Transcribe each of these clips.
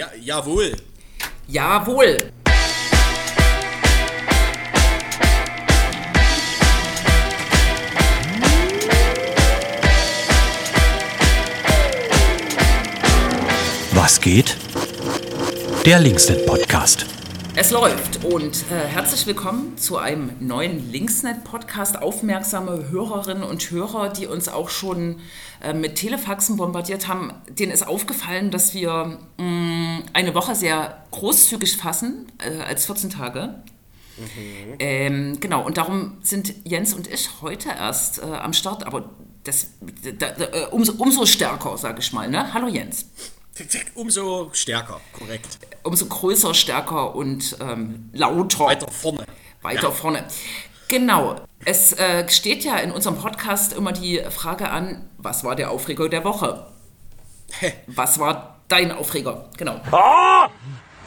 ja, jawohl. Jawohl. Was geht? Der Linksnet Podcast. Es läuft und äh, herzlich willkommen zu einem neuen Linksnet-Podcast. Aufmerksame Hörerinnen und Hörer, die uns auch schon äh, mit Telefaxen bombardiert haben, denen ist aufgefallen, dass wir mh, mm, eine Woche sehr großzügig fassen, äh, als 14 Tage. Mhm. Ähm, genau, und darum sind Jens und ich heute erst äh, am Start, aber das, da, da, äh, umso, umso stärker, sage ich mal. Ne? Hallo Jens. Umso stärker, korrekt. Umso größer, stärker und ähm, lauter. Weiter vorne. Weiter ja. vorne. Genau. Es äh, steht ja in unserem Podcast immer die Frage an, was war der Aufreger der Woche? was war dein Aufreger? Genau. Ah!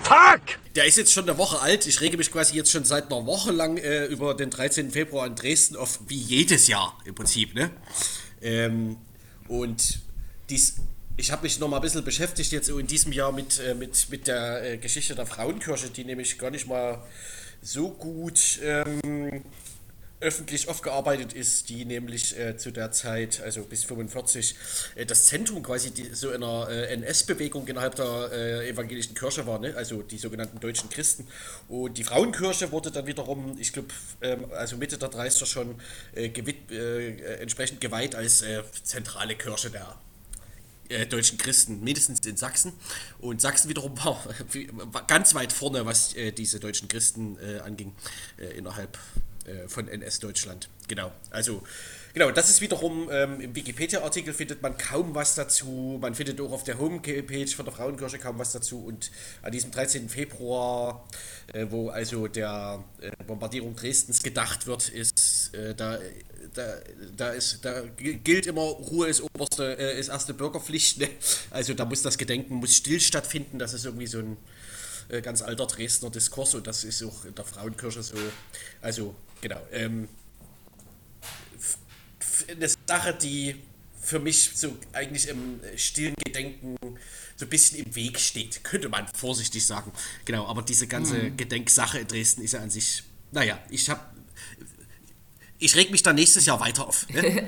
Fuck! Der ist jetzt schon eine Woche alt. Ich rege mich quasi jetzt schon seit einer Woche lang äh, über den 13. Februar in Dresden auf, wie jedes Jahr im Prinzip, ne? Ähm, und dies ich habe mich noch mal ein bisschen beschäftigt jetzt in diesem Jahr mit, äh, mit, mit der äh, Geschichte der Frauenkirche, die nämlich gar nicht mal so gut ähm, öffentlich aufgearbeitet ist, die nämlich äh, zu der Zeit, also bis 45, äh, das Zentrum quasi die, so einer äh, NS-Bewegung innerhalb der äh, evangelischen Kirche war, ne? also die sogenannten deutschen Christen. Und die Frauenkirche wurde dann wiederum, ich glaube, ähm, also Mitte der 30er schon gewid, entsprechend geweiht als zentrale Kirche der äh, deutschen Christen, mindestens in Sachsen. Und Sachsen wiederum war, ganz weit vorne, was äh, diese deutschen Christen äh, anging, äh, innerhalb äh, von NS-Deutschland. Genau. Also, genau, das ist wiederum ähm, im Wikipedia-Artikel findet man kaum was dazu. Man findet auch auf der Homepage von der Frauenkirche kaum was dazu. Und an diesem 13. Februar, äh, wo also der Bombardierung Dresdens gedacht wird, ist da da, da, ist, da gilt immer, Ruhe ist oberste, äh, ist erste Bürgerpflicht. Ne? Also da muss das Gedenken muss still stattfinden. Das ist irgendwie so ein äh, ganz alter Dresdner Diskurs und das ist auch in der Frauenkirche so. Also, genau. Ähm, eine Sache, die für mich so eigentlich im stillen Gedenken so ein bisschen im Weg steht, könnte man vorsichtig sagen. Genau, aber diese ganze hm. Gedenksache in Dresden ist ja an sich, naja, ich habe ich reg mich dann nächstes Jahr weiter auf. Ne?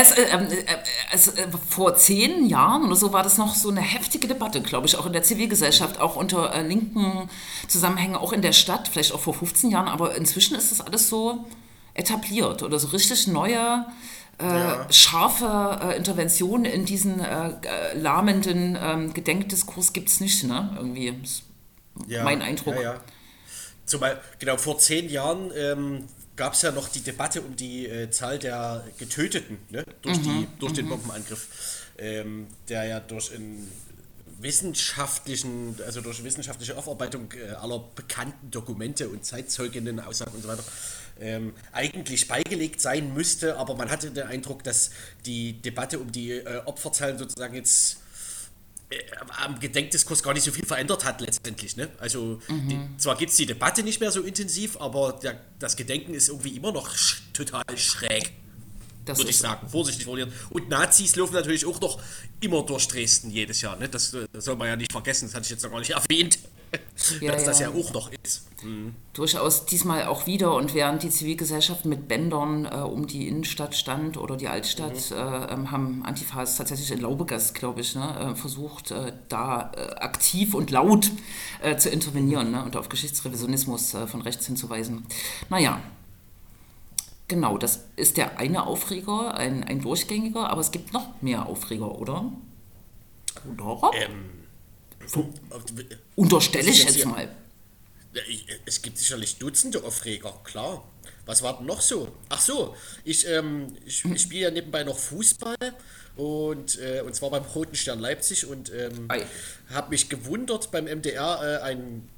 ist, äh, ähm, äh, also, äh, vor zehn Jahren oder so war das noch so eine heftige Debatte, glaube ich, auch in der Zivilgesellschaft, auch unter äh, linken Zusammenhängen, auch in der Stadt, vielleicht auch vor 15 Jahren, aber inzwischen ist das alles so etabliert oder so richtig neue. Äh, ja. scharfe äh, Interventionen in diesen lahmenden ähm, Gedenkdiskurs gibt es nicht, ne? Irgendwie. Ja, mein Eindruck. Ja, ja. Zumal, genau, vor zehn Jahren ähm, gab es ja noch die Debatte um die äh, Zahl der Getöteten ne? durch, mhm, die, durch den mhm. Bombenangriff, ähm, der ja durch einen wissenschaftlichen, also durch wissenschaftliche Aufarbeitung äh, aller bekannten Dokumente und Zeitzeuginnen, Aussagen und so weiter, ähm, eigentlich beigelegt sein müsste, aber man hatte den Eindruck, dass die Debatte um die äh, Opferzahlen sozusagen jetzt am Gedenkdiskurs gar nicht so viel verändert hat letztendlich. Ne? Also mhm. die, zwar gibt es die Debatte nicht mehr so intensiv, aber der, das Gedenken ist irgendwie immer noch sch total schräg. Würde ich sagen, vorsichtig formuliert. Und Nazis laufen natürlich auch noch immer durch Dresden jedes Jahr. Ne? Das, das soll man ja nicht vergessen, das hatte ich jetzt noch gar nicht erwähnt ja, dass ja. das ja auch noch ist. Mhm. Durchaus diesmal auch wieder und während die Zivilgesellschaft mit Bändern äh, um die Innenstadt stand oder die Altstadt, mhm. äh, ähm, haben Antifas tatsächlich in Laubegast, glaube ich, ne, äh, versucht, äh, da äh, aktiv und laut äh, zu intervenieren ne, und auf Geschichtsrevisionismus von rechts hinzuweisen. Naja, Genau, das ist der eine Aufreger, ein, ein durchgängiger, aber es gibt noch mehr Aufreger, oder? Oder? Ähm, Unterstelle ich jetzt mal. Es gibt sicherlich Dutzende Aufreger, klar. Was war denn noch so? Ach so, ich, ähm, ich, ich spiele ja nebenbei noch Fußball und, äh, und zwar beim Roten Stern Leipzig und ähm, habe mich gewundert beim MDR äh, ein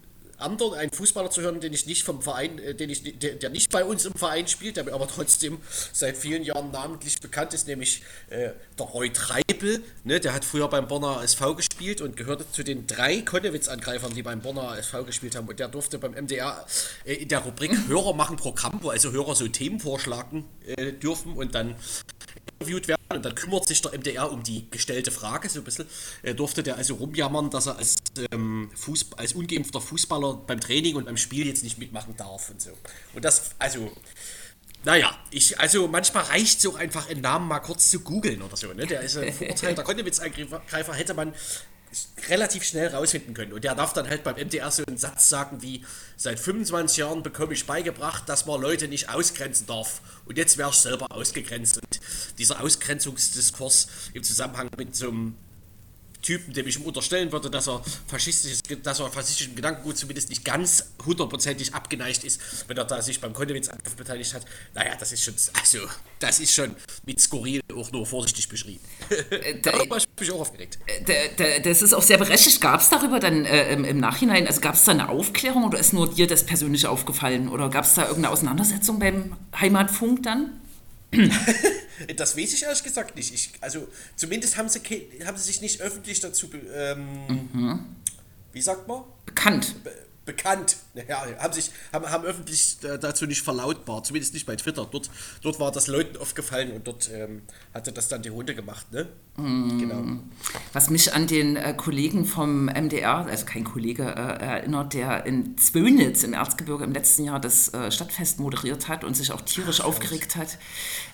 anderen, einen Fußballer zu hören, den ich nicht vom Verein, äh, den ich, der, der, nicht bei uns im Verein spielt, der aber trotzdem seit vielen Jahren namentlich bekannt ist, nämlich äh, der Roy Treibel. Ne, der hat früher beim Bonner SV gespielt und gehörte zu den drei Konnewitz-Angreifern, die beim Bonner SV gespielt haben. Und der durfte beim MDR äh, in der Rubrik Hörer machen Programm, wo also Hörer so Themen vorschlagen äh, dürfen und dann interviewt werden und dann kümmert sich der MDR um die gestellte Frage so ein bisschen. Er durfte der also rumjammern, dass er als ähm, Fußball, als ungeimpfter Fußballer beim Training und beim Spiel jetzt nicht mitmachen darf und so. Und das, also, naja, ich, also manchmal reicht es auch einfach, einen Namen mal kurz zu googeln oder so. Ne? Der ist ein verurteilter Kontowitzangreifer, hätte man relativ schnell rausfinden können. Und der darf dann halt beim MDR so einen Satz sagen wie, seit 25 Jahren bekomme ich beigebracht, dass man Leute nicht ausgrenzen darf. Und jetzt wäre ich selber ausgegrenzt. Und dieser Ausgrenzungsdiskurs im Zusammenhang mit so einem Typen, dem ich ihm unterstellen würde, dass er faschistisches, dass er faschistischem Gedankengut zumindest nicht ganz hundertprozentig abgeneigt ist, wenn er da sich beim Kontowitz-Angriff beteiligt hat. Naja, das ist schon, also, das ist schon mit skurril auch nur vorsichtig beschrieben. Äh, da habe ich mich auch aufgeregt. Äh, das ist auch sehr berechtigt. Gab es darüber dann äh, im, im, Nachhinein, also gab es da eine Aufklärung oder ist nur dir das persönlich aufgefallen oder gab es da irgendeine Auseinandersetzung beim Heimatfunk dann? das weiß ich ehrlich gesagt nicht. Ich, also zumindest haben sie, haben sie sich nicht öffentlich dazu, ähm, mhm. wie sagt man? Bekannt. Be bekannt. Ja, haben sich haben, haben öffentlich dazu nicht verlautbart, zumindest nicht bei Twitter. Dort, dort war das Leuten aufgefallen und dort ähm, hatte das dann die Hunde gemacht, ne? Mm. Genau. Was mich an den äh, Kollegen vom MDR, also kein Kollege, äh, erinnert, der in Zwönitz im Erzgebirge im letzten Jahr das äh, Stadtfest moderiert hat und sich auch tierisch Ach, aufgeregt hat,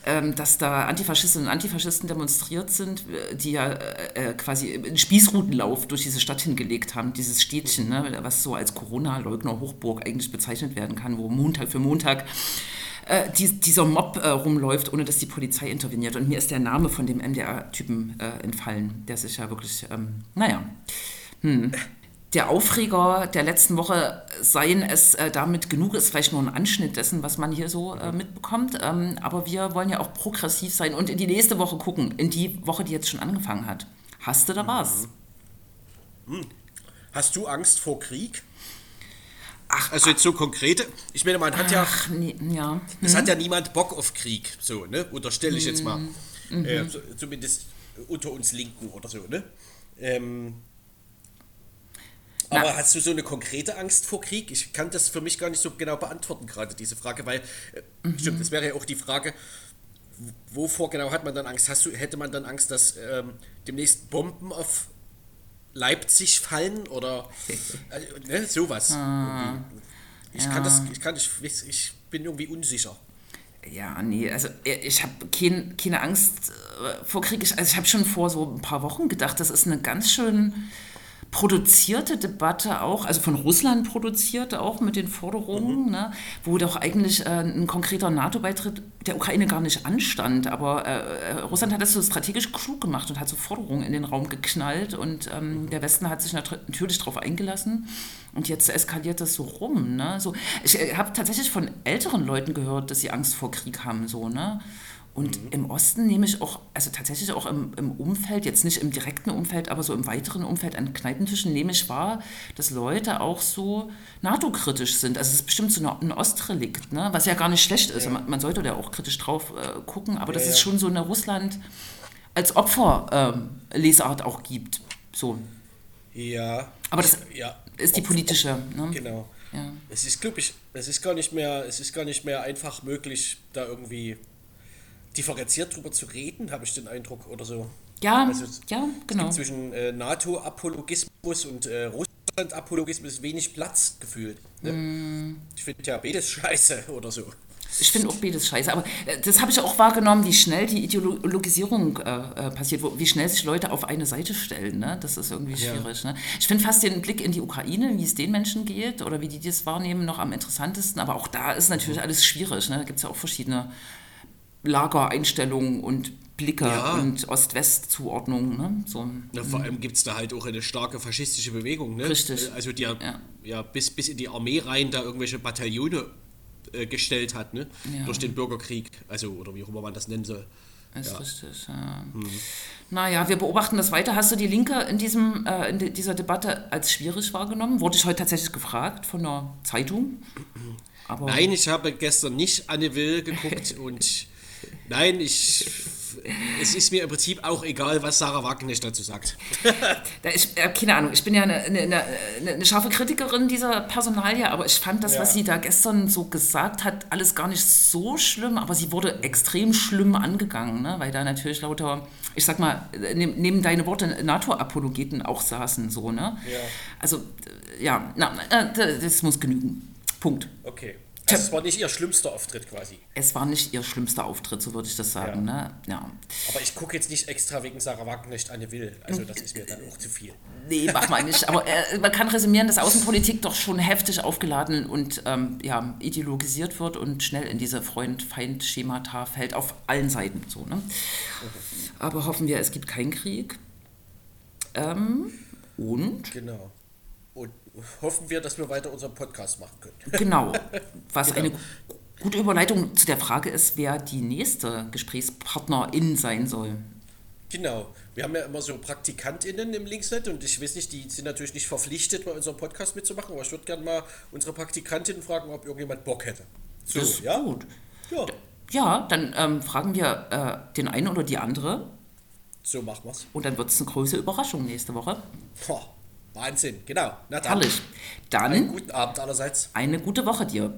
ähm, dass da Antifaschistinnen und Antifaschisten demonstriert sind, die ja äh, äh, quasi einen Spießrutenlauf durch diese Stadt hingelegt haben, dieses Städtchen, ne, was so als Corona-Leugner-Hochburg eigentlich bezeichnet werden kann, wo Montag für Montag äh, die, dieser Mob äh, rumläuft, ohne dass die Polizei interveniert. Und mir ist der Name von dem MDR-Typen äh, entfallen, der sich ja wirklich, ähm, naja. Hm. Der Aufreger der letzten Woche, seien es äh, damit genug, ist vielleicht nur ein Anschnitt dessen, was man hier so äh, mitbekommt. Ähm, aber wir wollen ja auch progressiv sein und in die nächste Woche gucken, in die Woche, die jetzt schon angefangen hat. Hast du da was? Hm. Hast du Angst vor Krieg? Ach, also jetzt so konkrete. Ich meine, man hat ach, ja, nee, ja. Hm? Es hat ja niemand Bock auf Krieg, so, ne? Unterstelle ich jetzt mal. Mhm. Äh, so, zumindest unter uns Linken oder so, ne? Ähm, aber Na. hast du so eine konkrete Angst vor Krieg? Ich kann das für mich gar nicht so genau beantworten, gerade diese Frage, weil, äh, mhm. stimmt, das wäre ja auch die Frage, wovor genau hat man dann Angst? Hast du, hätte man dann Angst, dass ähm, demnächst Bomben auf Leipzig fallen oder äh, ne, sowas. Ah, ich ja. kann das, ich kann, ich, ich bin irgendwie unsicher. Ja, nee, also ich habe kein, keine Angst äh, vor Krieg. Also ich habe schon vor so ein paar Wochen gedacht, das ist eine ganz schön produzierte Debatte auch, also von Russland produziert auch mit den Forderungen, mhm. ne, wo doch eigentlich äh, ein konkreter NATO-Beitritt der Ukraine gar nicht anstand. Aber äh, äh, Russland hat das so strategisch klug gemacht und hat so Forderungen in den Raum geknallt und ähm, mhm. der Westen hat sich natürlich darauf eingelassen. Und jetzt eskaliert das so rum. Ne? So, ich äh, habe tatsächlich von älteren Leuten gehört, dass sie Angst vor Krieg haben. So, ne? Und mhm. im Osten nehme ich auch, also tatsächlich auch im, im, Umfeld, jetzt nicht im direkten Umfeld, aber so im weiteren Umfeld an Kneipentischen nehme ich wahr, dass Leute auch so NATO-kritisch sind. Also es ist bestimmt so ein Ostrelikt, ne? was ja gar nicht schlecht ist. Ja. Man, man, sollte da auch kritisch drauf äh, gucken, aber ja, das ist schon so eine Russland als Opferlesart ähm, auch gibt. So. Ja. Aber das ja. ist die politische. Ne? Genau. Ja. Es ist, glaube ich, es ist gar nicht mehr, es ist gar nicht mehr einfach möglich, da irgendwie differenziert drüber zu reden, habe ich den Eindruck oder so. Ja, also, ja, genau. zwischen äh, NATO-Apologismus und äh, Russland-Apologismus wenig Platz gefühlt. Ne? Mm. Ich finde ja beides scheiße oder so. Ich finde auch beides scheiße, aber äh, das habe ich auch wahrgenommen, wie schnell die Ideologisierung äh, äh, passiert, wo, wie schnell sich Leute auf eine Seite stellen. Ne? Das ist irgendwie schwierig. Ja. Ne? Ich finde fast den Blick in die Ukraine, wie es den Menschen geht oder wie die das wahrnehmen, noch am interessantesten. Aber auch da ist natürlich mhm. alles schwierig. Ne? Da gibt es ja auch verschiedene Lagereinstellungen und Blicke ja. und Ost-West-Zuordnungen. Ne? So. Ja, vor allem gibt es da halt auch eine starke faschistische Bewegung. Ne? Richtig. Also die ja, ja. bis, bis in die Armee rein da irgendwelche Bataillone äh, gestellt hat, ne? durch den Bürgerkrieg, also oder wie auch immer man das nennen soll. Ist ja. richtig, ja. Hm. Naja, wir beobachten das weiter. Hast du die Linke in, diesem, äh, in dieser Debatte als schwierig wahrgenommen? Wurde ich heute tatsächlich gefragt von einer Zeitung. Aber Nein, ich habe gestern nicht Anne Will geguckt und Nein, ich es ist mir im Prinzip auch egal, was Sarah Wagenknecht dazu sagt. Da ich, äh, keine Ahnung, ich bin ja eine, eine, eine, eine scharfe Kritikerin dieser Personalie, aber ich fand das, Ja. was sie da gestern so gesagt hat, alles gar nicht so schlimm, aber sie wurde extrem schlimm angegangen, ne? weil da natürlich lauter, ich sag mal, nehm, neben deine Worte NATO-Apologeten auch saßen, so, ne? Ja. Also, äh, ja, na, äh, das muss genügen. Punkt. Okay. Also es war nicht ihr schlimmster Auftritt quasi. Es war nicht ihr schlimmster Auftritt, so würde ich das sagen, ne? Ja. Aber ich gucke jetzt nicht extra wegen Sarah Wagenknecht Anne Will. Also das ist mir dann auch zu viel. Nee, mach mal nicht. Aber äh, man kann resümieren, dass Außenpolitik doch schon heftig aufgeladen und ähm, ja, ideologisiert wird und schnell in diese Freund-Feind-Schemata fällt auf allen Seiten. So, ne? Aber hoffen wir, es gibt keinen Krieg. Ähm, und Genau. Und hoffen wir, dass wir weiter unseren Podcast machen können. genau, was eine gute Überleitung zu der Frage ist, wer die nächste Gesprächspartnerin sein soll. Genau. Wir haben ja immer so PraktikantInnen im Linksnet und ich weiß nicht, die sind natürlich nicht verpflichtet, bei unserem Podcast mitzumachen, aber ich würde gerne mal unsere Praktikantinnen fragen, ob irgendjemand Bock hätte. So, Das ist ja? gut. Ja, Ja, dann ähm, fragen wir äh, den einen oder die andere so machen wir's. und dann wird es eine große Überraschung nächste Woche. Boah, Wahnsinn, genau. Na dann, Herrlich. einen Dann guten Abend allerseits. eine gute Woche dir.